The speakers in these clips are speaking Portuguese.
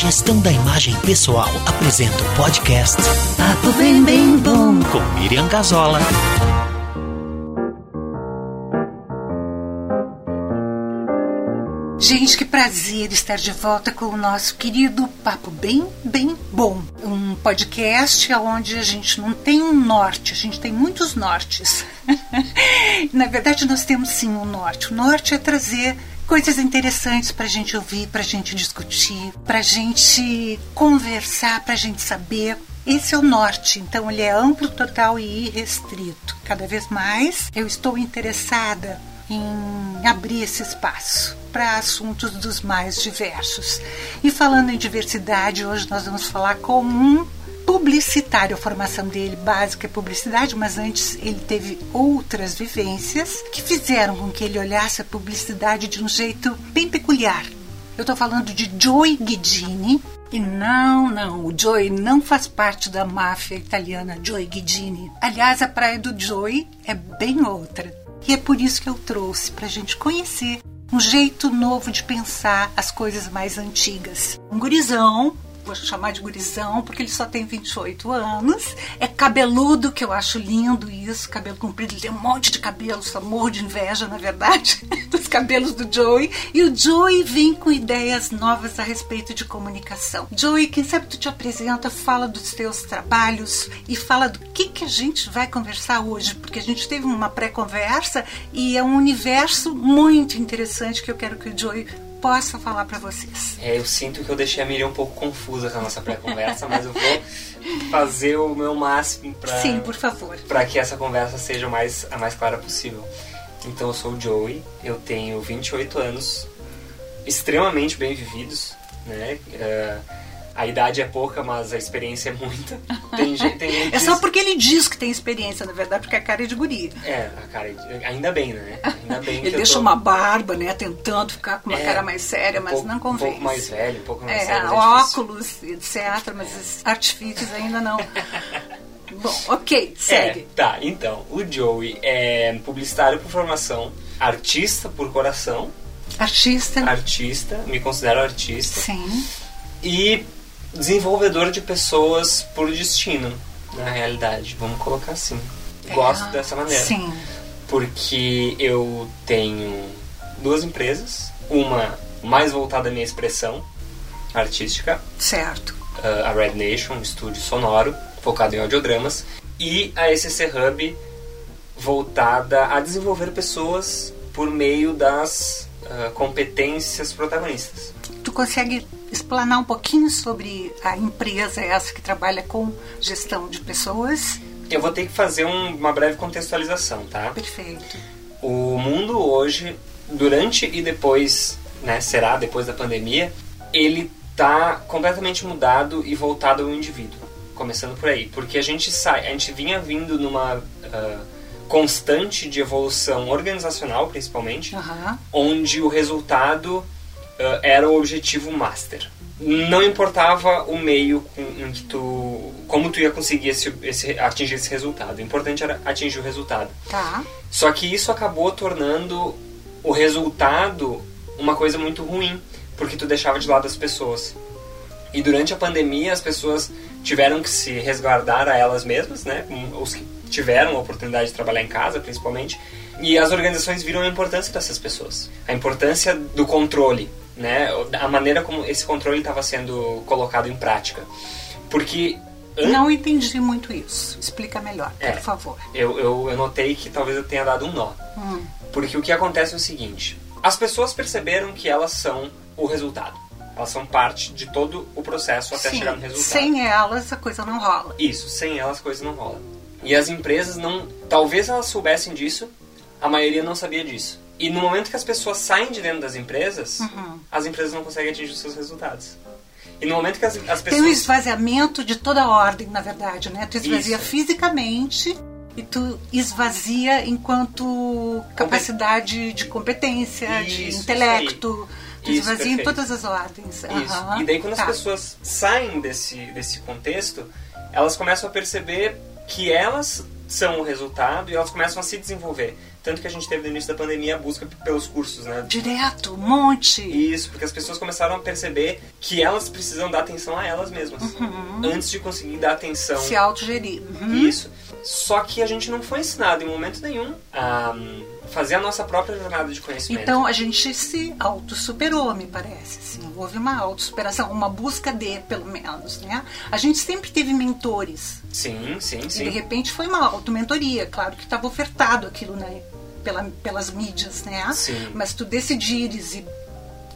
Gestão da Imagem Pessoal apresenta o podcast Papo Bem Bem Bom com Miriam Gazola. Gente, que prazer estar de volta com o nosso querido Papo Bem Bem Bom. Um podcast onde a gente não tem um norte, a gente tem muitos nortes. Na verdade, nós temos sim um norte. O norte é trazer coisas interessantes para a gente ouvir, para a gente discutir, para a gente conversar, para a gente saber. Esse é o norte, então ele é amplo, total e irrestrito. Cada vez mais eu estou interessada em abrir esse espaço para assuntos dos mais diversos. E falando em diversidade, hoje nós vamos falar com um publicitário. A formação dele básica é publicidade, mas antes ele teve outras vivências que fizeram com que ele olhasse a publicidade de um jeito bem peculiar. Eu estou falando de Joey Guidini. E não, não, o Joey não faz parte da máfia italiana Joey Guidini. Aliás, a praia do Joey é bem outra. E é por isso que eu trouxe para a gente conhecer um jeito novo de pensar as coisas mais antigas. Um gurizão vou chamar de gurizão, porque ele só tem 28 anos. É cabeludo, que eu acho lindo isso, cabelo comprido. Ele tem um monte de cabelo, só morro de inveja, na verdade, dos cabelos do Joey. E o Joey vem com ideias novas a respeito de comunicação. Joey, quem sabe tu te apresenta, fala dos teus trabalhos e fala do que, que a gente vai conversar hoje, porque a gente teve uma pré-conversa e é um universo muito interessante que eu quero que o Joey possa falar para vocês. É, eu sinto que eu deixei a Miriam um pouco confusa com a nossa pré-conversa, mas eu vou fazer o meu máximo para Sim, por favor. Para que essa conversa seja mais, a mais clara possível. Então, eu sou o Joey, eu tenho 28 anos, extremamente bem vividos, né? Uh, a idade é pouca, mas a experiência é muita. Tem gente, tem gente é só porque ele diz que tem experiência, na verdade, porque a cara é de guri. É, a cara é ainda bem, né? Ainda bem ele deixa tô... uma barba, né? Tentando ficar com uma é, cara mais séria, mas um pouco, não convence. Um pouco mais velho, um pouco mais é, sério. É óculos, etc. Mas esses artifícios ainda não. Bom, ok, segue. É, tá, então, o Joey é publicitário por formação, artista por coração. Artista. Artista, me considero artista. Sim. E desenvolvedor de pessoas por destino, na realidade. Vamos colocar assim. Gosto é, dessa maneira. Sim. Porque eu tenho duas empresas, uma mais voltada à minha expressão artística. Certo. Uh, a Red Nation, um estúdio sonoro, focado em audiodramas. E a SC Hub, voltada a desenvolver pessoas por meio das uh, competências protagonistas. Tu consegue explanar um pouquinho sobre a empresa essa que trabalha com gestão de pessoas? Eu vou ter que fazer um, uma breve contextualização, tá? Perfeito. O mundo hoje, durante e depois, né, será depois da pandemia, ele está completamente mudado e voltado ao indivíduo. Começando por aí, porque a gente sai, a gente vinha vindo numa uh, constante de evolução organizacional, principalmente, uhum. onde o resultado era o objetivo master. Não importava o meio em que tu, como tu ia conseguir esse, esse, atingir esse resultado. O importante era atingir o resultado. Tá. Só que isso acabou tornando o resultado uma coisa muito ruim, porque tu deixava de lado as pessoas. E durante a pandemia as pessoas tiveram que se resguardar a elas mesmas, né? Os que tiveram a oportunidade de trabalhar em casa, principalmente. E as organizações viram a importância dessas pessoas, a importância do controle, né? A maneira como esse controle estava sendo colocado em prática. Porque não entendi muito isso. Explica melhor, é, por favor. Eu, eu, eu, notei que talvez eu tenha dado um nó. Hum. Porque o que acontece é o seguinte: as pessoas perceberam que elas são o resultado. Elas são parte de todo o processo até Sim, chegar no resultado. Sem elas a coisa não rola. Isso, sem elas a coisa não rola. E as empresas não. Talvez elas soubessem disso, a maioria não sabia disso. E no momento que as pessoas saem de dentro das empresas, uhum. as empresas não conseguem atingir os seus resultados. E no momento que as, as pessoas. Tem um esvaziamento de toda a ordem, na verdade, né? Tu esvazia Isso. fisicamente e tu esvazia enquanto capacidade de competência, Isso, de intelecto. Tu Isso, esvazia em perfeito. todas as ordens. Isso. Aham. E daí quando Tá. as pessoas saem desse, desse contexto, elas começam a perceber que elas são o resultado e elas começam a se desenvolver. Tanto que a gente teve no início da pandemia a busca pelos cursos, né? Direto, um monte. Isso, porque as pessoas começaram a perceber que elas precisam dar atenção a elas mesmas. Uhum. Antes de conseguir dar atenção. Se autogerir. Uhum. Isso. Só que a gente não foi ensinado em momento nenhum a hum, fazer a nossa própria jornada de conhecimento. Então a gente se autossuperou, me parece. Assim. Houve uma autossuperação, uma busca de, pelo menos. Né? A gente sempre teve mentores. Sim, sim, sim. E de repente foi uma automentoria. Claro que estava ofertado aquilo né? Pela, pelas mídias, né? Sim. Mas tu decidires e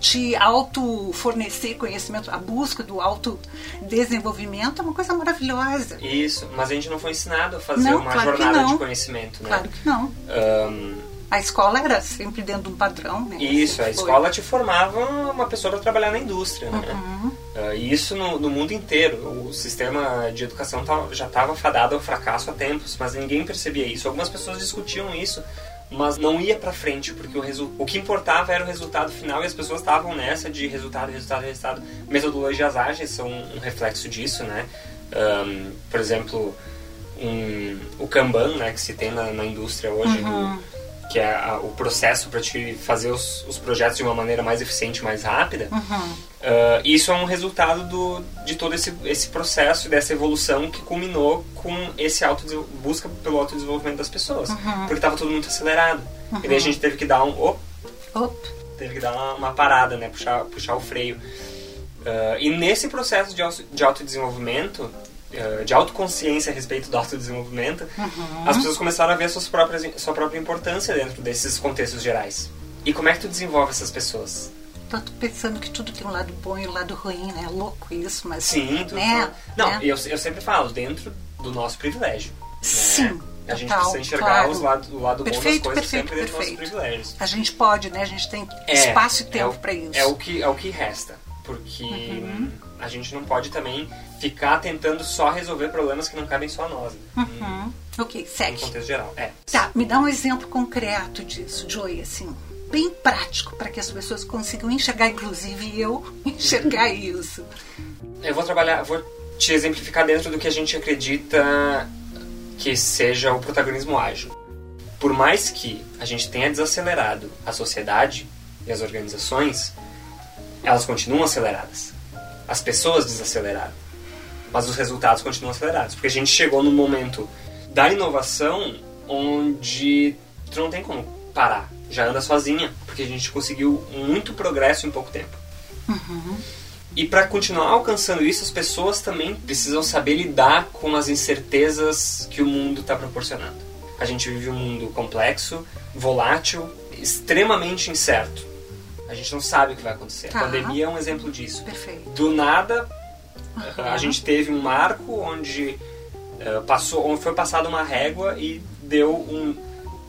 te auto fornecer conhecimento, a busca do auto desenvolvimento é uma coisa maravilhosa. Isso, mas a gente não foi ensinado a fazer Não, uma claro jornada de conhecimento, né? Claro que não. Ahn, A escola era sempre dentro de um padrão, né? isso, a escola te formava uma pessoa para trabalhar na indústria, né? Uhum. Ah, e isso no, no mundo inteiro. O sistema de educação já estava fadado ao fracasso há tempos, mas ninguém percebia isso. Algumas pessoas discutiam isso, mas não ia para frente, porque o, resu- o que importava era o resultado final e as pessoas estavam nessa de resultado, resultado, resultado. Metodologias ágeis são um reflexo disso, né? Ahn, por exemplo, um- o Kanban, né, que se tem na, na indústria hoje, Uhum. o- que é a- o processo para te fazer os, os projetos de uma maneira mais eficiente, mais rápida. Uhum. Uh, isso é um resultado do, de todo esse, esse processo, dessa evolução que culminou com esse auto busca pelo autodesenvolvimento das pessoas. Porque estava tudo muito acelerado. E daí a gente teve que dar um. op, Op. teve que dar uma, uma parada, né? Puxar, puxar o freio. Uh, e nesse processo de, auto- de autodesenvolvimento, de autoconsciência a respeito do autodesenvolvimento, as pessoas começaram a ver suas próprias, sua própria importância dentro desses contextos gerais. E como é que tu desenvolve essas pessoas? Tô pensando que tudo tem um lado bom e um lado ruim, né? Louco isso, mas. Sim, tu, né? Não, né? eu, eu sempre falo, dentro do nosso privilégio. né? Sim, A gente total, precisa enxergar claro. os lado, o lado Perfeito, bom das coisas perfeito, sempre dentro dos perfeito. nossos privilégios. A gente pode, né? A gente tem É, espaço e é tempo o- para isso. É o, que, é o que resta. Porque Uhum. a gente não pode também ficar tentando só resolver problemas que não cabem só a nós. Né? Uhum. Ok, No segue. contexto geral. É. Tá, me dá um exemplo concreto disso, Joey, assim, bem prático, para que as pessoas consigam enxergar, inclusive eu, enxergar isso. Eu vou trabalhar, vou te exemplificar dentro do que a gente acredita que seja o protagonismo ágil. Por mais que a gente tenha desacelerado a sociedade e as organizações, elas continuam aceleradas. As pessoas desaceleraram, mas os resultados continuam acelerados, porque a gente chegou no momento da inovação onde tu não tem como parar, já anda sozinha, porque a gente conseguiu muito progresso em pouco tempo. E para continuar alcançando isso, as pessoas também precisam saber lidar com as incertezas que o mundo está proporcionando. A gente vive um mundo complexo, volátil, extremamente incerto. A gente não sabe o que vai acontecer. Tá. A pandemia é um exemplo disso. Perfeito. Do nada, a gente teve um marco onde eh, passou, onde foi passada uma régua e deu um,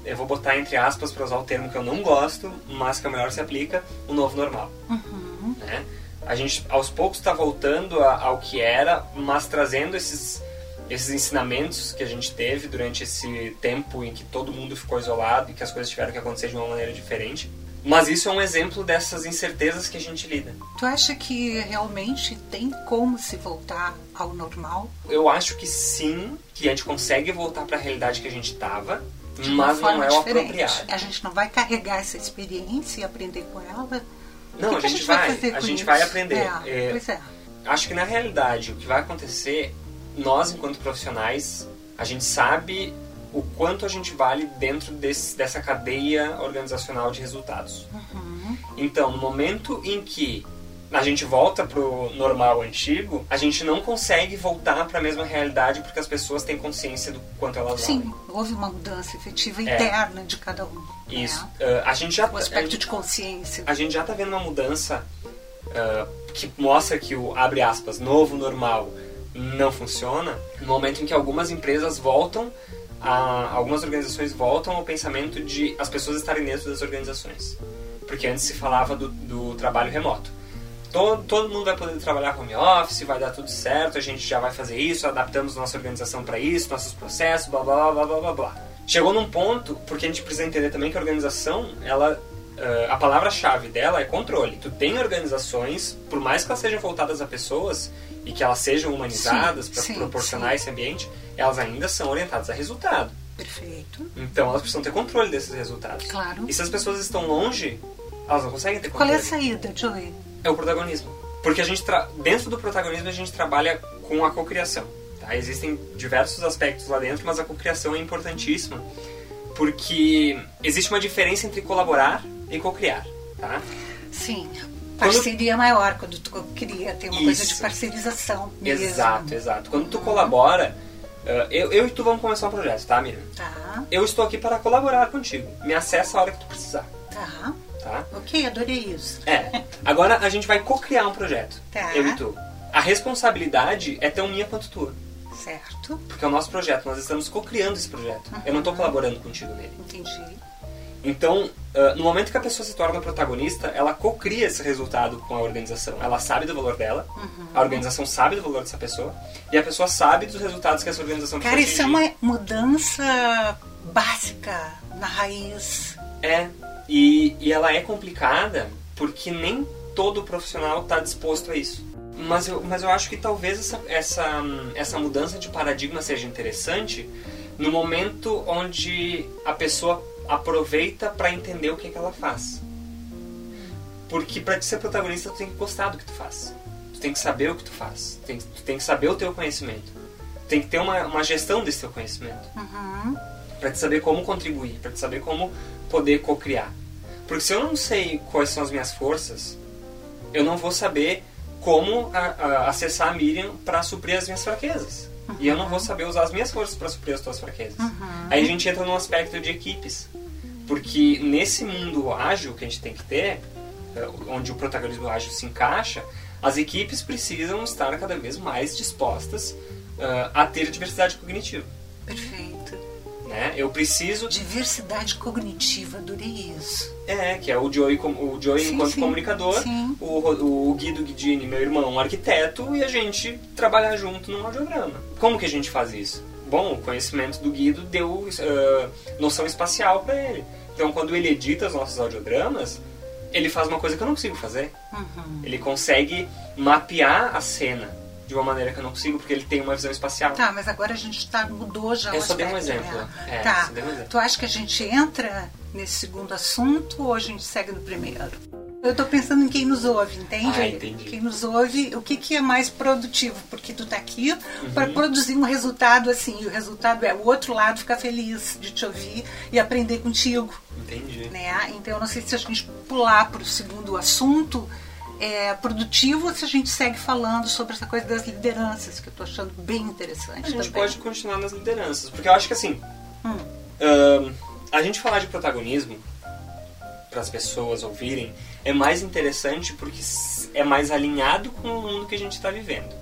eu vou botar entre aspas para usar o termo que eu não gosto, mas que é o melhor se aplica, um novo normal. Né? A gente aos poucos está voltando a- ao que era, mas trazendo esses esses ensinamentos que a gente teve durante esse tempo em que todo mundo ficou isolado e que as coisas tiveram que acontecer de uma maneira diferente. Mas isso é um exemplo dessas incertezas que a gente lida. Tu acha que realmente tem como se voltar ao normal? Eu acho que sim, que a gente consegue voltar para a realidade que a gente estava, mas não é o apropriado. A gente não vai carregar essa experiência e aprender com ela? Não, O a que que gente vai, fazer a gente isso? vai aprender. É, É, Pois é. acho que na realidade o que vai acontecer, nós enquanto profissionais, a gente sabe o quanto a gente vale dentro desse, dessa cadeia organizacional de resultados. Então, no momento em que a gente volta pro normal antigo, a gente não consegue voltar para a mesma realidade porque as pessoas têm consciência do quanto elas valem. Sim, houve uma mudança efetiva É. interna de cada um. Isso. né? Ah, a gente já O aspecto de consciência. a gente já está vendo uma mudança ah, que mostra que o abre aspas novo normal não funciona no momento em que algumas empresas voltam a, algumas organizações voltam ao pensamento de as pessoas estarem dentro das organizações. Porque antes se falava do, do trabalho remoto. Todo, todo mundo vai poder trabalhar home office vai dar tudo certo a gente já vai fazer isso adaptamos nossa organização para isso nossos processos blá blá blá blá blá blá. Chegou num ponto porque a gente precisa entender também que a organização ela Uh, a palavra-chave dela é controle. Tu tem organizações, por mais que elas sejam voltadas a pessoas e que elas sejam humanizadas para proporcionar sim. esse ambiente, elas ainda são orientadas a resultado. Perfeito. Então elas precisam ter controle desses resultados. Claro. E se as pessoas estão longe, elas não conseguem ter Qual controle. é a saída, Joey? É o protagonismo. Porque a gente tra... dentro do protagonismo a gente trabalha com a cocriação. Tá? Existem diversos aspectos lá dentro, mas a cocriação é importantíssima porque existe uma diferença entre colaborar e cocriar, tá? Sim. Quando- Parceria maior, quando tu queria ter uma coisa de Isso. parcerização mesmo. Exato, exato. Quando tu colabora, eh, eu, eu e tu vamos começar um projeto, tá, Miriam? Tá, Eu estou aqui para colaborar contigo. Me acessa a hora que tu precisar, tá. tá? Ok, adorei isso. É. Agora a gente vai cocriar um projeto. Tá. Eu e tu. A responsabilidade é tão minha quanto tua. Certo, Porque é o nosso projeto, nós estamos cocriando esse projeto. Eu não estou colaborando contigo nele. entendi. Então, ah, no momento que a pessoa se torna protagonista, ela cocria esse resultado com a organização. Ela sabe do valor dela, a organização sabe do valor dessa pessoa, e a pessoa sabe dos resultados que essa organização Cara, precisa isso é atingir. uma mudança básica na raiz. É, e, e ela é complicada porque nem todo profissional está disposto a isso. Mas eu, mas eu acho que talvez essa, essa, essa mudança de paradigma seja interessante no momento onde a pessoa aproveita para entender o que, que ela faz. Porque para ser protagonista, tu tem que gostar do que tu faz. Tu tem que saber o que tu faz. Tu tem, tu tem que saber o teu conhecimento. Tu tem que ter uma, uma gestão desse teu conhecimento Uhum. para te saber como contribuir, para te saber como poder co-criar. Porque se eu não sei quais são as minhas forças, eu não vou saber como a- a- acessar a Miriam para suprir as minhas fraquezas. E eu não vou saber usar as minhas forças para suprir as tuas fraquezas. Aí a gente entra num aspecto de equipes. Porque nesse mundo ágil que a gente tem que ter, eh, onde o protagonismo ágil se encaixa, as equipes precisam estar cada vez mais dispostas ah, a ter diversidade cognitiva. Perfeito. Né? Eu preciso Diversidade cognitiva, adorei isso. É, que é o Joey, o Joey Sim, enquanto sim, comunicador, sim. O, o Guido Guidini, meu irmão, um arquiteto, e a gente trabalhar junto num audiograma. Como que a gente faz isso? Bom, o conhecimento do Guido deu ah, noção espacial para ele. Então, quando ele edita os nossos audiodramas, ele faz uma coisa que eu não consigo fazer. Uhum. Ele consegue mapear a cena de uma maneira que eu não consigo, porque ele tem uma visão espacial. Tá, mas agora a gente tá, mudou já Eu o só dei um aspecto, exemplo. né? É, tá. um exemplo. Tu acha que a gente entra nesse segundo assunto ou a gente segue no primeiro? Eu tô pensando em quem nos ouve, entende? Ah, entendi. Quem nos ouve, o que, que é mais produtivo? Porque tu tá aqui Uhum. para produzir um resultado assim, e o resultado é o outro lado ficar feliz de te ouvir e aprender contigo, Entendi. né? Então eu não sei se a gente pular para o segundo assunto é produtivo se a gente segue falando sobre essa coisa das lideranças, que eu tô achando bem interessante A gente também. pode continuar nas lideranças, porque eu acho que assim, Hum. ahn, a gente falar de protagonismo para as pessoas ouvirem é mais interessante porque é mais alinhado com o mundo que a gente está vivendo.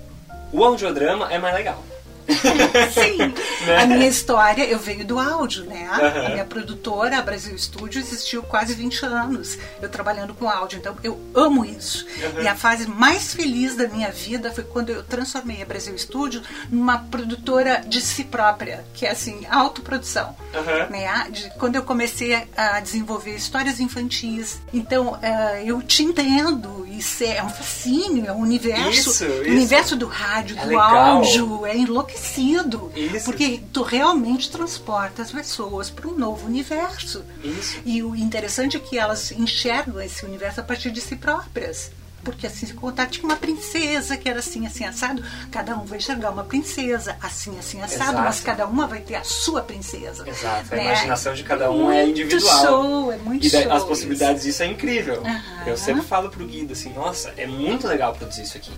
O audiodrama é mais legal. Sim, Né? a minha história, eu venho do áudio, né? Aham. A minha produtora, a Brasil Studio, existiu quase 20 anos, eu trabalhando com áudio, então eu amo isso. Aham. E a fase mais feliz da minha vida foi quando eu transformei a Brasil Studio numa produtora de si própria, que é assim, autoprodução. Aham. Né? De- quando eu comecei a, desenvolver histórias infantis. Então, eh, eu te entendo, isso é um fascínio, é um universo. Isso, o isso. universo do rádio, É do legal. áudio, é enlouquecido. Isso. Porque tu realmente transporta as pessoas para um novo universo. Isso. E o interessante é que elas enxergam esse universo a partir de si próprias. Porque assim, se contar, tinha uma princesa que era assim, assim, assado. Cada um vai enxergar uma princesa, assim, assim, assado. Exato. Mas cada uma vai ter a sua princesa. Exato, a né? imaginação de cada um é Muito individual. show, é muito E da- show as possibilidades disso é incrível. Eu sempre falo pro Guido assim, nossa, é muito legal produzir isso aqui.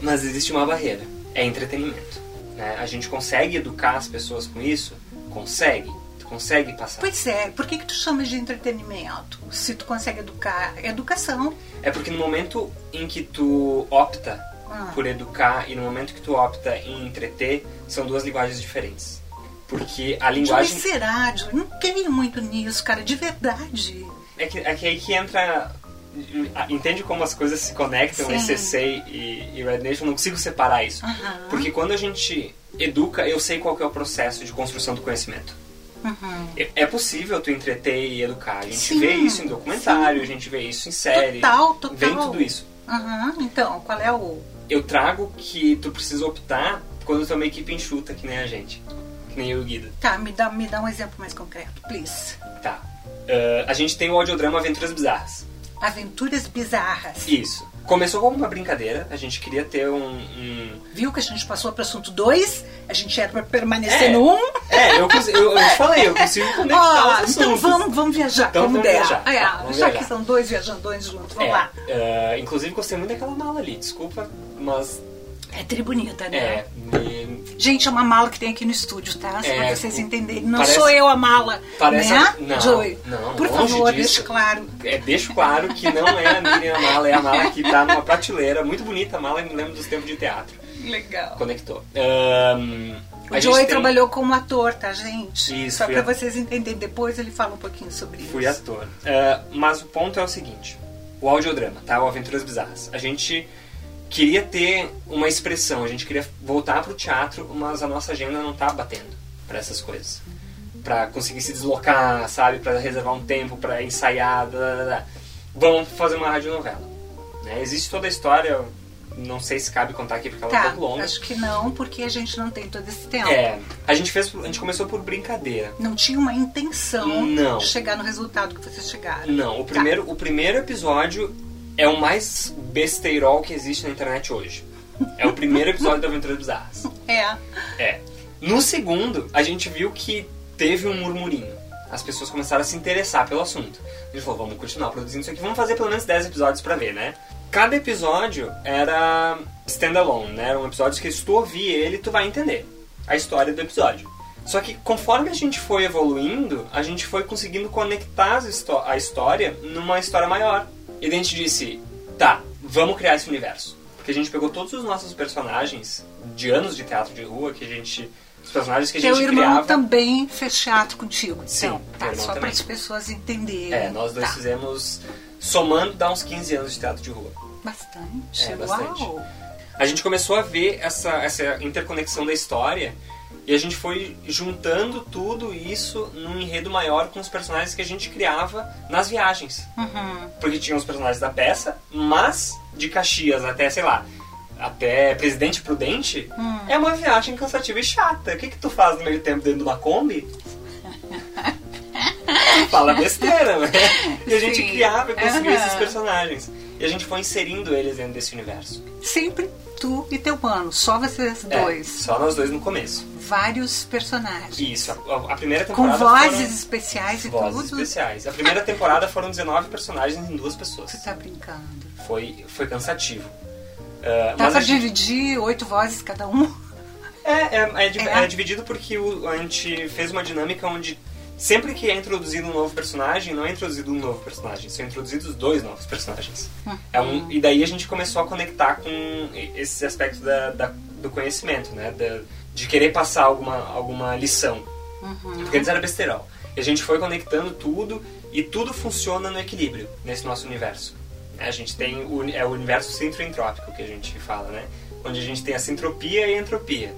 Mas existe uma barreira, é entretenimento. Né? A gente consegue educar as pessoas com isso? Consegue. Tu consegue passar. Pois é, por que, que tu chamas de entretenimento? Se tu consegue educar, é educação. É porque no momento em que tu opta Ah. por educar e no momento que tu opta em entreter, são duas linguagens diferentes. Porque a Mas linguagem. será, Joey? Eu não creio muito nisso, cara, de verdade. É que, é que aí que entra. Entende como as coisas se conectam, Sim. SCC e, e Red Nation? Não consigo separar isso. Porque quando a gente educa, eu sei qual é o processo de construção do conhecimento. Uhum. É- É possível tu entreter e educar. A gente Sim, vê isso em documentário, a gente vê isso em série. Total, total. Vem tudo isso. Aham, Então, qual é o. Eu trago que tu precisa optar quando tu é uma equipe enxuta, que nem a gente. que nem eu e o Guido. Tá, me dá, me dá um exemplo mais concreto, please. Tá. Uh, a gente tem o audiodrama Aventuras Bizarras. Aventuras bizarras. Isso. Começou como uma brincadeira, a gente queria ter um. um... Viu que a gente passou para o assunto 2? A gente era para permanecer é, no 1? Um. É, eu, eu, eu te falei, eu consigo conectar oh, Então vamos, vamos viajar, então, como vamos der. Viajar. É, tá, já viajar. que são dois viajandões juntos, vamos é, lá. Uh, inclusive gostei muito daquela mala ali, desculpa, mas. É tri bonita, né? É. Gente, é uma mala que tem aqui no estúdio, tá? Só É, pra vocês entenderem. Não parece- sou eu a mala, parece né, não, Joey? não, Por favor, deixe claro. É, deixo claro que não é a Miriam a mala, é a mala que tá numa prateleira. Muito bonita a mala, me lembro dos tempos de teatro. Legal. Conectou. Ahn, O Joey tem- trabalhou como ator, tá, gente? Isso, Só fui pra a- vocês entenderem. Depois ele fala um pouquinho sobre isso. Fui ator. Ah, mas o ponto é o seguinte: o audiodrama, tá? O Aventuras Bizarras. A gente queria ter uma expressão, a gente queria voltar pro teatro, mas a nossa agenda não tá batendo pra essas coisas. Pra conseguir se deslocar, sabe? Pra reservar um tempo, pra ensaiar. Blá, blá, blá. Vamos fazer uma radionovela. Né? Existe toda a história, não sei se cabe contar aqui porque ela é um Tá, pouco longa. acho que não, porque a gente não tem todo esse tempo. É, a gente fez, a gente começou por brincadeira. Não tinha uma intenção Não. de chegar no resultado que vocês chegaram. Não, o Tá. primeiro, o primeiro episódio é o mais besteirol que existe na internet hoje. É o primeiro episódio da Aventuras Bizarras. É. É. No segundo, a gente viu que teve um murmurinho. As pessoas começaram a se interessar pelo assunto. A gente falou, vamos continuar produzindo isso aqui, vamos fazer pelo menos 10 episódios pra ver, né? Cada episódio era standalone, né? Era um episódio que se tu ouvir ele, tu vai entender a história do episódio. Só que conforme a gente foi evoluindo, a gente foi conseguindo conectar a história numa história maior. E daí a gente disse, tá, vamos criar esse universo. Porque a gente pegou todos os nossos personagens de anos de teatro de rua, que a gente... Os personagens que a Teu gente irmão criava... também fez teatro contigo. Sim, então, tá, só para as pessoas entenderem. É, nós dois Tá. fizemos... Somando, dá uns 15 anos de teatro de rua. Bastante. É, bastante. Uau. a gente começou a ver essa, essa interconexão da história e a gente foi juntando tudo isso num enredo maior com os personagens que a gente criava nas viagens. Uhum. Porque tinha os personagens da peça, mas de Caxias até, sei lá, até Presidente Prudente, Hum. é uma viagem cansativa e chata. O que, que tu faz no meio tempo dentro de uma Kombi? Fala besteira, né? E a gente Sim. criava e construía Aham. esses personagens. E a gente foi inserindo eles dentro desse universo. Sempre tu e teu mano, só vocês É, dois. só nós dois no começo. Vários personagens. Isso, a, a primeira Com temporada vozes foram especiais e vozes tudo. especiais. A primeira temporada foram 19 personagens em duas pessoas. Você tá brincando. Foi, foi cansativo. Ah, Dá pra gente- dividir oito vozes cada um? É, é, é, É? é dividido porque o- a gente fez uma dinâmica onde sempre que é introduzido um novo personagem, não é introduzido um novo personagem, são introduzidos dois novos personagens. É um, e daí a gente começou a conectar com esse aspecto da, da- do conhecimento, né? Da- de querer passar alguma, alguma lição. Porque antes era besterol. E a gente foi conectando tudo e tudo funciona no equilíbrio nesse nosso universo. A gente tem o, é o universo centroentrópico que a gente fala, né? Onde a gente tem a sintropia e a entropia.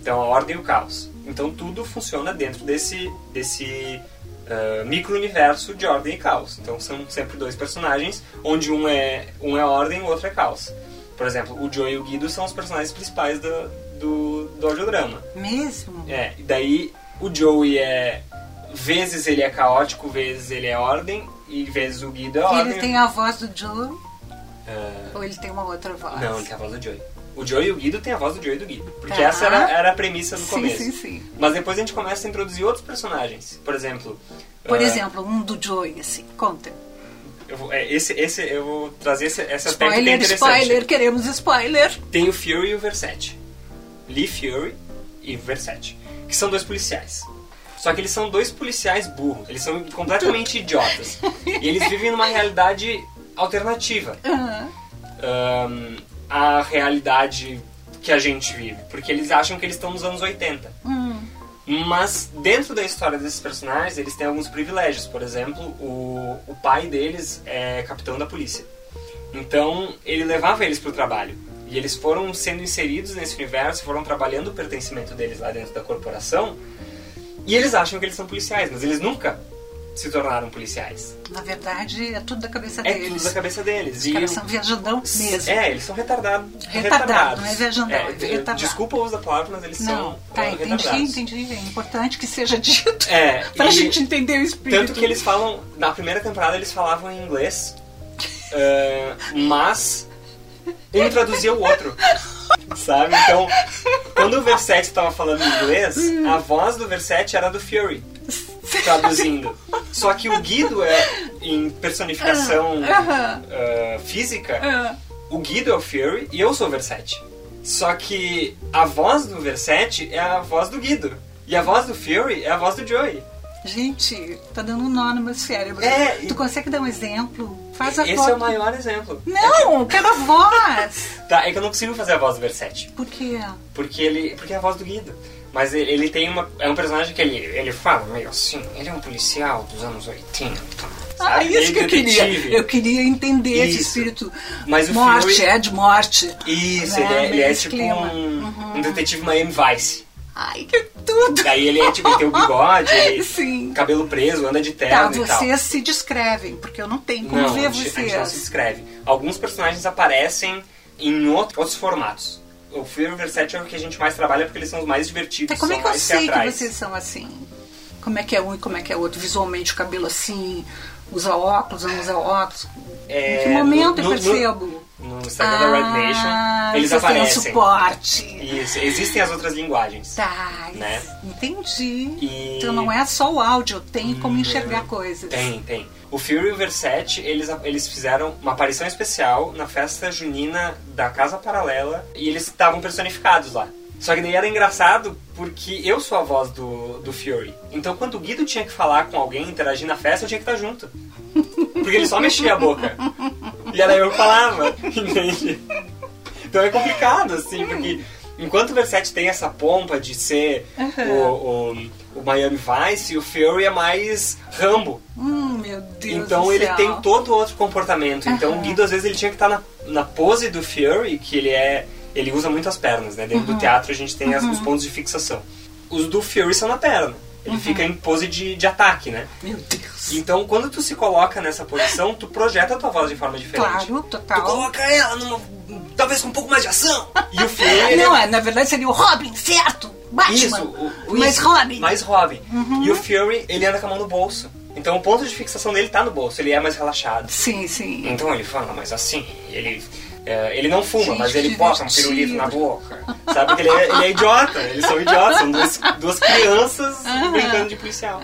Então a ordem e o caos. Então tudo funciona dentro desse desse ah, micro-universo de ordem e caos. Então são sempre dois personagens, onde um é um é ordem e o outro é caos. Por exemplo, o Joe e o Guido são os personagens principais do, do, do audiodrama. Mesmo? É, e daí o Joey é. Vezes ele é caótico, vezes ele é ordem, e vezes o Guido é E ordem. ele tem a voz do Joe Ah, ou ele tem uma outra voz? não, ele tem a voz do Joey. O Joey e o Guido tem a voz do Joey e do Guido. Porque Tá. essa era, era a premissa do Sim, começo. sim, sim. Mas depois a gente começa a introduzir outros personagens. Por exemplo. Por ah, exemplo, um do Joey, assim, conta. eu vou, é, esse, esse, eu vou trazer esse, esse aspecto Spoiler, interessante. spoiler, queremos spoiler. Tem o Fury e o Versace. Lee Fury e Versace. Que são dois policiais. Só que eles são dois policiais burros. Eles são completamente idiotas. E eles vivem numa realidade alternativa. Aham. Ahn, à realidade que a gente vive. Porque eles acham que eles estão nos anos 80. Hum. Mas dentro da história desses personagens, eles têm alguns privilégios. Por exemplo, o, o pai deles é capitão da polícia. Então, ele levava eles para o trabalho. E eles foram sendo inseridos nesse universo, foram trabalhando o pertencimento deles lá dentro da corporação. E eles acham que eles são policiais, mas eles nunca se tornaram policiais. Na verdade, é tudo da cabeça É deles. tudo da cabeça deles. Os E caras o- são viajandão mesmo. É, eles são retardados. Retardado, retardados. não é viajandão, é d- retardado. Desculpa o uso da palavra, mas eles Não, são tá, uh, entendi, entendi. É importante que seja dito É, pra e- gente entender o espírito. Tanto que eles falam, na primeira temporada eles falavam em inglês, ah, mas um traduzia o outro. Sabe? Então, quando o Verset estava falando em inglês, a voz do Verset era do Fury, traduzindo. Só que o Guido é, em personificação ah, física, Ah, o Guido é o Fury e eu sou o Verset. Só que a voz do Verset é a voz do Guido. E a voz do Fury é a voz do Joey. gente, tá dando um nó no meu cérebro. É, Tu consegue dar um exemplo? Faz a Esse foto. é o maior exemplo. Não, quero a voz. Tá, é que eu não consigo fazer a voz do Verset. Por quê? Porque ele. Porque é a voz do Guido. Mas ele, tem uma. É um personagem que ele, ele fala meio assim. Ele é um policial dos anos 80. Ah, Sabe? isso que eu queria. Eu queria entender esse Isso. espírito. Mas o morte, Fury- é de morte. Isso, Né, ele é, ele é tipo um, um detetive Miami Vice. Ai, que tudo. Daí ele é tipo, ele tem o bigode, ele, Sim. cabelo preso, anda de Tá, terno e tal. vocês se descrevem, porque eu não tenho como Não, ver a gente, a gente não se vocês. descreve. Alguns personagens aparecem em outro- outros formatos. O e o Verset é o que a gente mais trabalha porque eles são os mais divertidos, Tá, como é que eu sei que teatrais. vocês são assim? Como é que é um e como é que é outro? Visualmente, o cabelo assim, usa óculos, não usa óculos? É, em que momento no- eu no- percebo? No Instagram da Red Nation, Ah, eles têm um aparecem. suporte. Isso, existem as outras linguagens. Tá, Né? entendi. E- Então não é só o áudio, tenho como enxergar coisas. Tem, tem. O Fury e o Verset, eles, eles fizeram uma aparição especial na festa junina da Casa Paralela e eles estavam personificados lá. Só que daí era engraçado porque eu sou a voz do, do Fury. Então quando o Guido tinha que falar com alguém, interagir na festa, eu tinha que estar junto. Porque ele só mexia a boca. E era eu que falava, entende? Então é complicado, assim, porque enquanto o Verset tem essa pompa de ser o, o, o Miami Vice, o Fury é mais Rambo. Hum, meu Deus Então ele céu. tem todo outro comportamento. Então Aham. o Guido às vezes ele tinha que estar na, na pose do Fury, que ele é. Ele usa muito as pernas, né? Dentro Uhum. do teatro a gente tem as- os pontos de fixação. Os do Fury são na perna. Ele Uhum. fica em pose de, de ataque, né? Meu Deus. Então quando tu se coloca nessa posição, tu projeta a tua voz de forma diferente. Claro, Tu total. coloca ela numa. talvez com um pouco mais de ação. E o Fury. Não, é, na verdade seria o Robin, certo? Batman. Isso, o, o- Mas isso, Robin. Uhum. Mais Robin. E o Fury, ele anda com a mão no bolso. Então o ponto de fixação dele tá no bolso, ele é mais relaxado. Sim, sim. Então ele fala, mas assim, ele. é, ele não fuma, Gente, mas ele que bota um pirulito na boca. Sabe? Porque ele é, ele é idiota, eles são idiotas, são duas, duas crianças brincando de policial.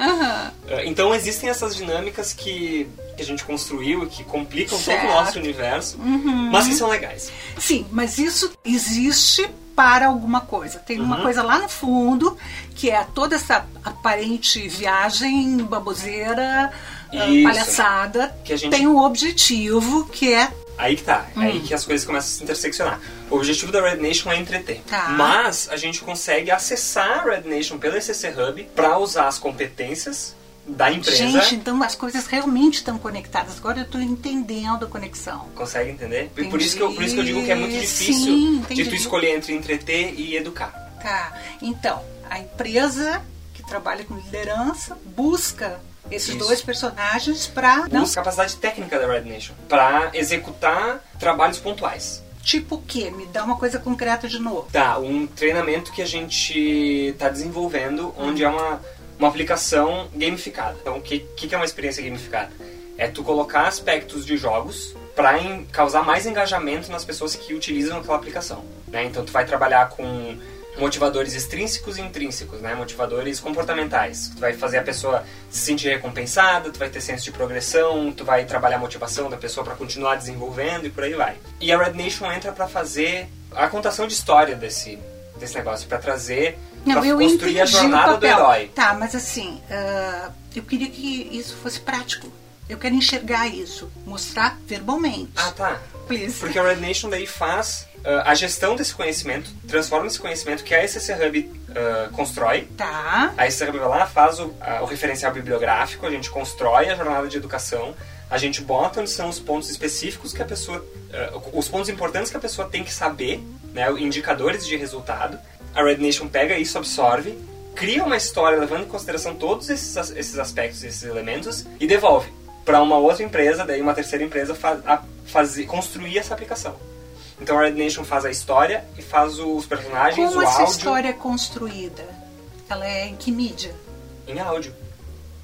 É, Então existem essas dinâmicas que, que a gente construiu e que complicam todo Certo. o nosso universo, mas que são legais. Sim, mas isso existe para alguma coisa. Tem uma Uhum. coisa lá no fundo que é toda essa aparente viagem baboseira, ah, Isso. palhaçada. Que a gente- Tem um objetivo que é Aí que tá, é Hum. aí que as coisas começam a se interseccionar. O objetivo da Red Nation é entreter. Tá. Mas a gente consegue acessar a Red Nation pelo ECC Hub para usar as competências da empresa. Gente, então as coisas realmente estão conectadas. Agora eu estou entendendo a conexão. Consegue entender? E Por Entendi. isso, que eu, por isso que eu digo que é muito difícil Sim, de entendi. tu escolher entre entreter e educar. Tá. Então, a empresa que trabalha com liderança busca esses Isso. dois personagens para não capacidade técnica da Red Nation para executar trabalhos pontuais. tipo o quê? Me dá uma coisa concreta de novo. Tá, um treinamento que a gente está desenvolvendo, onde é uma, uma aplicação gamificada. Então, o que, que é uma experiência gamificada? É tu colocar aspectos de jogos para causar mais engajamento nas pessoas que utilizam aquela aplicação. Né? Então, tu vai trabalhar com motivadores extrínsecos e intrínsecos, né? motivadores comportamentais. Tu vai fazer a pessoa se sentir recompensada, tu vai ter senso de progressão, tu vai trabalhar a motivação da pessoa para continuar desenvolvendo e por aí vai. E a Red Nation entra para fazer a contação de história desse, desse negócio, para trazer, Não, para eu construir a entendi o jornada do papel. herói. Tá, mas assim, ah, eu queria que isso fosse prático. Eu quero enxergar isso, mostrar verbalmente. Ah, tá. Please. Porque a Red Nation daí faz ah, a gestão desse conhecimento, transforma esse conhecimento que a SC Hub ah, constrói. Tá. A SC Hub vai lá, faz o, o referencial bibliográfico, a gente constrói a jornada de educação, a gente bota onde são os pontos específicos que a pessoa. os pontos importantes que a pessoa tem que saber, né, indicadores de resultado. A Red Nation pega isso, absorve cria uma história levando em consideração todos esses, esses aspectos, esses elementos e devolve para uma outra empresa, daí uma terceira empresa fa a fazer, construir essa aplicação. Então a Red Nation faz a história e faz os personagens, Como o essa áudio história é construída? Ela é em que mídia? em áudio.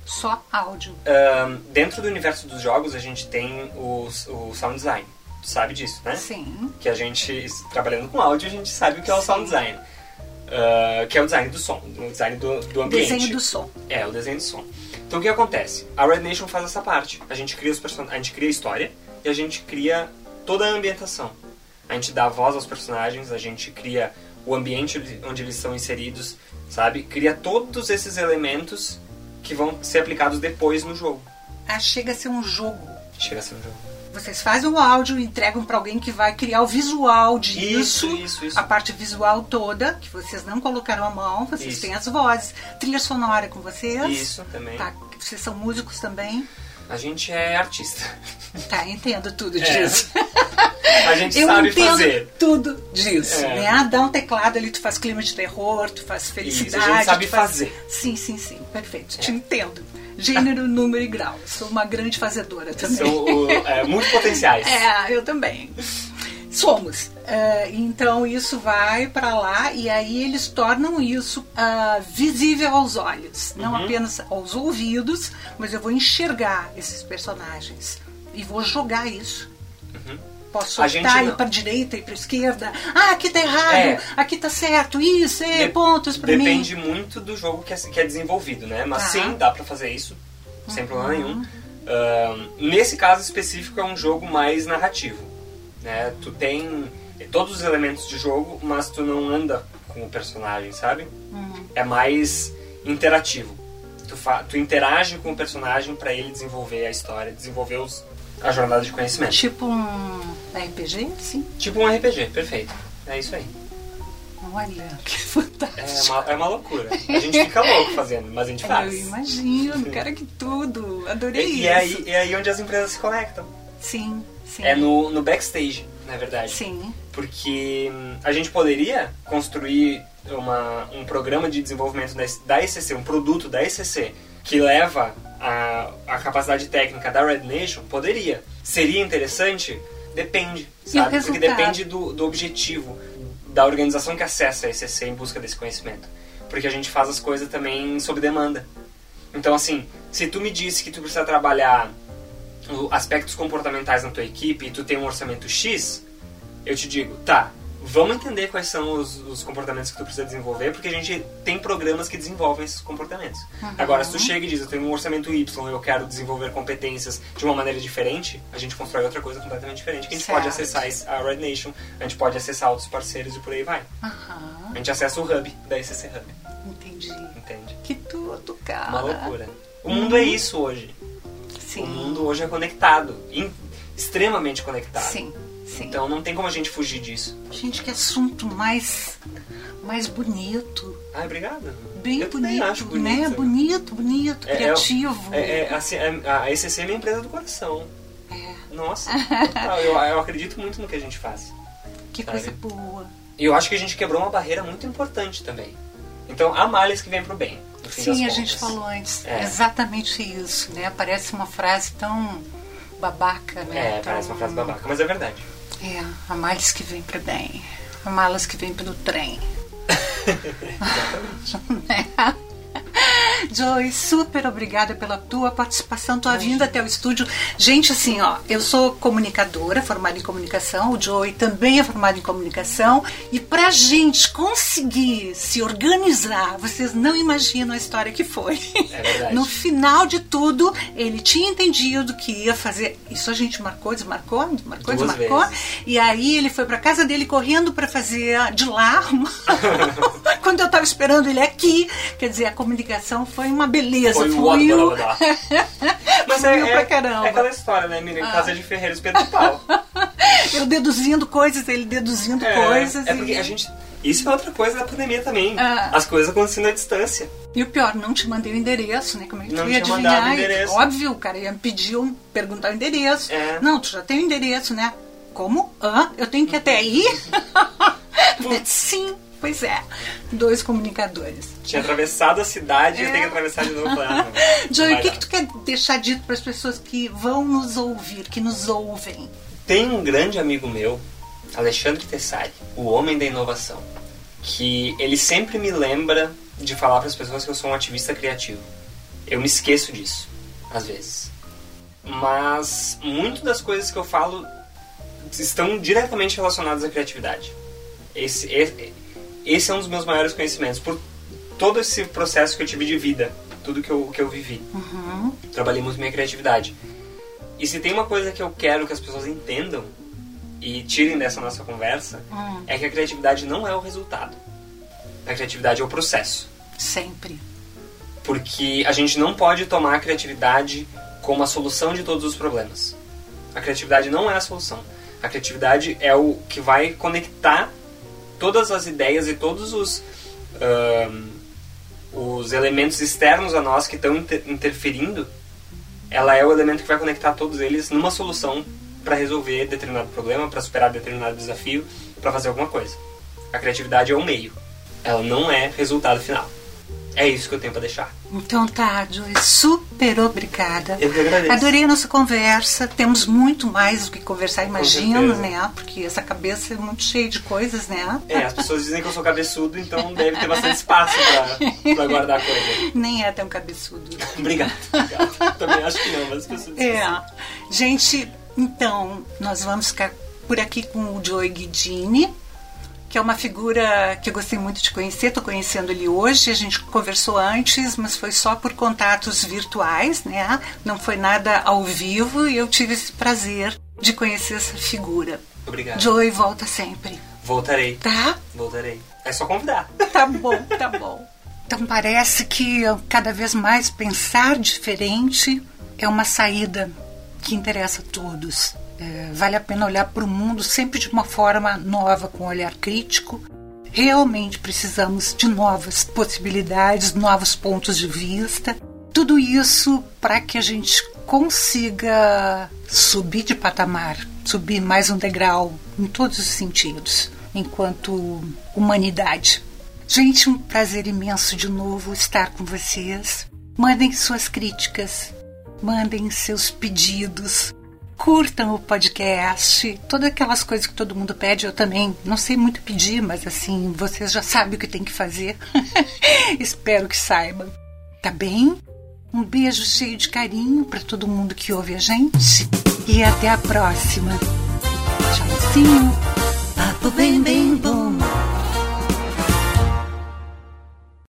Só áudio. Ahn, dentro do universo dos jogos a gente tem os, o sound design. Tu sabe disso, né? Sim. Que a gente, trabalhando com áudio, a gente sabe o que é o Sim. sound design. Ah, que é o design do som, o design do, do ambiente. Desenho do som. É, o desenho do som. Então o que acontece? A Red Nation faz essa parte. A gente cria os person... a gente cria a história e a gente cria toda a ambientação. A gente dá voz aos personagens, a gente cria o ambiente onde eles são inseridos, sabe? Cria todos esses elementos que vão ser aplicados depois no jogo. Ah, chega a ser um jogo. Chega a ser um jogo. Vocês fazem o áudio e entregam para alguém que vai criar o visual disso. Isso, isso, isso. A parte visual toda, que vocês não colocaram a mão, vocês Isso. têm as vozes. Trilha sonora com vocês. Isso também. Tá, vocês são músicos também. A gente é artista. Tá, entendo tudo É. A gente Eu sabe entendo fazer. tudo disso, É. né? Dá um teclado ali, tu faz clima de terror, tu faz felicidade. Isso, a gente sabe faz- fazer. Sim, sim, sim, perfeito. É. Te entendo. Gênero, número e grau. Sou uma grande fazedora também. São o, é, multipotenciais. É, eu também. Somos. É, então isso vai para lá e aí eles tornam isso ah, visível aos olhos, não Uhum. apenas aos ouvidos, mas eu vou enxergar esses personagens e vou jogar isso. Uhum. Gente soltar, ir para direita e para esquerda. Ah, aqui tá errado, É. aqui tá certo, isso, é, De- pontos para mim. Depende muito do jogo que é, que é desenvolvido, né? Mas Tá. sim, dá pra fazer isso, sem problema Uhum. nenhum. Ahn, nesse caso específico é um jogo mais narrativo, né? Tu tem todos os elementos de jogo, mas tu não anda com o personagem, sabe? Uhum. É mais interativo. Tu, tu interage com o personagem pra ele desenvolver a história, desenvolver os- a jornada de conhecimento. Tipo um RPG, sim. Tipo um RPG, perfeito. É isso aí. Olha, que É fantástico. uma, é uma loucura. A gente fica louco fazendo, mas a gente faz. Eu imagino, cara, que tudo. Adorei E, isso. e é aí, é aí onde as empresas se conectam. Sim, sim. É no, no backstage, na verdade. Sim. Porque hum, a gente poderia construir uma, um programa de desenvolvimento da, da ECC, um produto da ECC, que leva a, a capacidade técnica da Red Nation? Poderia. Seria interessante? Depende, sabe? Porque depende do, do objetivo da organização que acessa a ECC em busca desse conhecimento. Porque a gente faz as coisas também sob demanda. Então, assim, se tu me disse que tu precisa trabalhar aspectos comportamentais na tua equipe e tu tem um orçamento X, eu te digo, tá, vamos entender quais são os, os comportamentos que tu precisa desenvolver, porque a gente tem programas que desenvolvem esses comportamentos. Agora, se tu chega e diz, eu tenho um orçamento Y, eu quero desenvolver competências de uma maneira diferente, a gente constrói outra coisa completamente diferente, que a gente pode Certo. acessar esse- a Red Nation, a gente pode acessar outros parceiros e por aí vai. Aham, A gente acessa o hub da ECC Hub, entendi. entende? Que tudo, cara. Uma loucura. O mundo é isso hoje. Sim. O mundo hoje é conectado, extremamente conectado. Sim, sim. Então não tem como a gente fugir disso. Gente, que assunto mais, mais bonito. Ah, obrigado. Bem Eu bonito, acho bonito. né? Bonito, bonito, É- é- criativo. É, é, assim, é- a ECC é minha empresa do coração. É, Nossa, eu, eu acredito muito no que a gente faz. que Sabe? coisa boa. E eu acho que a gente quebrou uma barreira muito importante também. Então há males que vêm pro bem. Sim, a gente falou antes. É. Exatamente isso, né? Parece uma frase tão babaca, né? É, Tão- parece uma frase babaca, mas é verdade. É, há males que vêm para bem, há malas que vêm pelo trem. Né? Joey, super obrigada pela tua participação, tua vinda até o estúdio. Gente, assim, ó, eu sou comunicadora, formada em comunicação, o Joey também é formado em comunicação, e pra gente conseguir se organizar, vocês não imaginam a história que foi. É. No final de tudo, ele tinha entendido que ia fazer. Isso a gente marcou, desmarcou, marcou, Duas desmarcou. vezes. E aí ele foi pra casa dele correndo pra fazer de lá. Quando eu tava esperando ele aqui, quer dizer, a comunicação foi uma beleza. Foi o fluiu. Odoró. Mas Fluiu é, pra é, caramba. Ah. é aquela história, né, menina? Em casa de ferreiros, Pedro Pau. Eu deduzindo coisas, ele deduzindo coisas. é e... porque a gente... Isso é outra coisa da pandemia também. Ah. As coisas acontecendo à distância. E o pior, não te mandei o endereço, né? Como é que Não tu ia tinha mandado adivinhar? o. Óbvio, o cara ia me pedir, um, perguntar o endereço. É. Não, tu já tem o endereço, né? Como? Hã? Eu tenho que ir até aí? Sim, Pois é, dois comunicadores. Tinha atravessado a cidade e eu tenho que atravessar de novo. Ah. Joey, o que, que tu quer deixar dito para as pessoas que vão nos ouvir, que nos ouvem? Tem um grande amigo meu, Alexandre Tessari, o homem da inovação, que ele sempre me lembra de falar para as pessoas que eu sou um ativista criativo. Eu me esqueço disso, às vezes. Mas muito das coisas que eu falo estão diretamente relacionadas à criatividade. Esse, esse, esse é um dos meus maiores conhecimentos, por todo esse processo que eu tive de vida, tudo que eu, que eu vivi. Trabalhei muito minha criatividade. E se tem uma coisa que eu quero que as pessoas entendam e tirem dessa nossa conversa, Hum. é que a criatividade não é o resultado. A criatividade é o processo. Sempre. Porque a gente não pode tomar a criatividade como a solução de todos os problemas. A criatividade não é a solução. A criatividade é o que vai conectar todas as ideias e todos os, ahn, os elementos externos a nós que estão inter- interferindo. Ela é o elemento que vai conectar todos eles numa solução para resolver determinado problema, para superar determinado desafio, para fazer alguma coisa. A criatividade é o meio. Ela não é resultado final. É isso que eu tenho para deixar. Então tá, Joey, super obrigada. Eu que agradeço. Adorei a nossa conversa. Temos muito mais do que conversar, imagino, né? Porque essa cabeça é muito cheia de coisas, né? É, as pessoas dizem que eu sou cabeçudo, então deve ter bastante espaço pra, pra guardar coisa. Nem é tão cabeçudo. Obrigado, obrigado. Também acho que não, mas as pessoas dizem. É. Gente, então, nós vamos ficar por aqui com o Joey Guidini, que é uma figura que eu gostei muito de conhecer. Estou conhecendo ele hoje. A gente conversou antes, mas foi só por contatos virtuais, né? Não foi nada ao vivo e eu tive esse prazer de conhecer essa figura. Obrigado. Joey volta sempre, Voltarei, tá? voltarei. É só convidar. Tá bom, tá bom. Então parece que cada vez mais pensar diferente é uma saída que interessa a todos. É, vale a pena olhar para o mundo sempre de uma forma nova, com um olhar crítico. Realmente precisamos de novas possibilidades, novos pontos de vista. Tudo isso para que a gente consiga subir de patamar, subir mais um degrau em todos os sentidos, enquanto humanidade. Gente, um prazer imenso de novo estar com vocês. Mandem suas críticas, mandem seus pedidos, curtam o podcast, todas aquelas coisas que todo mundo pede, eu também não sei muito pedir, mas assim, vocês já sabem o que tem que fazer. Espero que saibam. Tá bem? Um beijo cheio de carinho para todo mundo que ouve a gente e até a próxima. Tchauzinho. Papo bem, bem bom.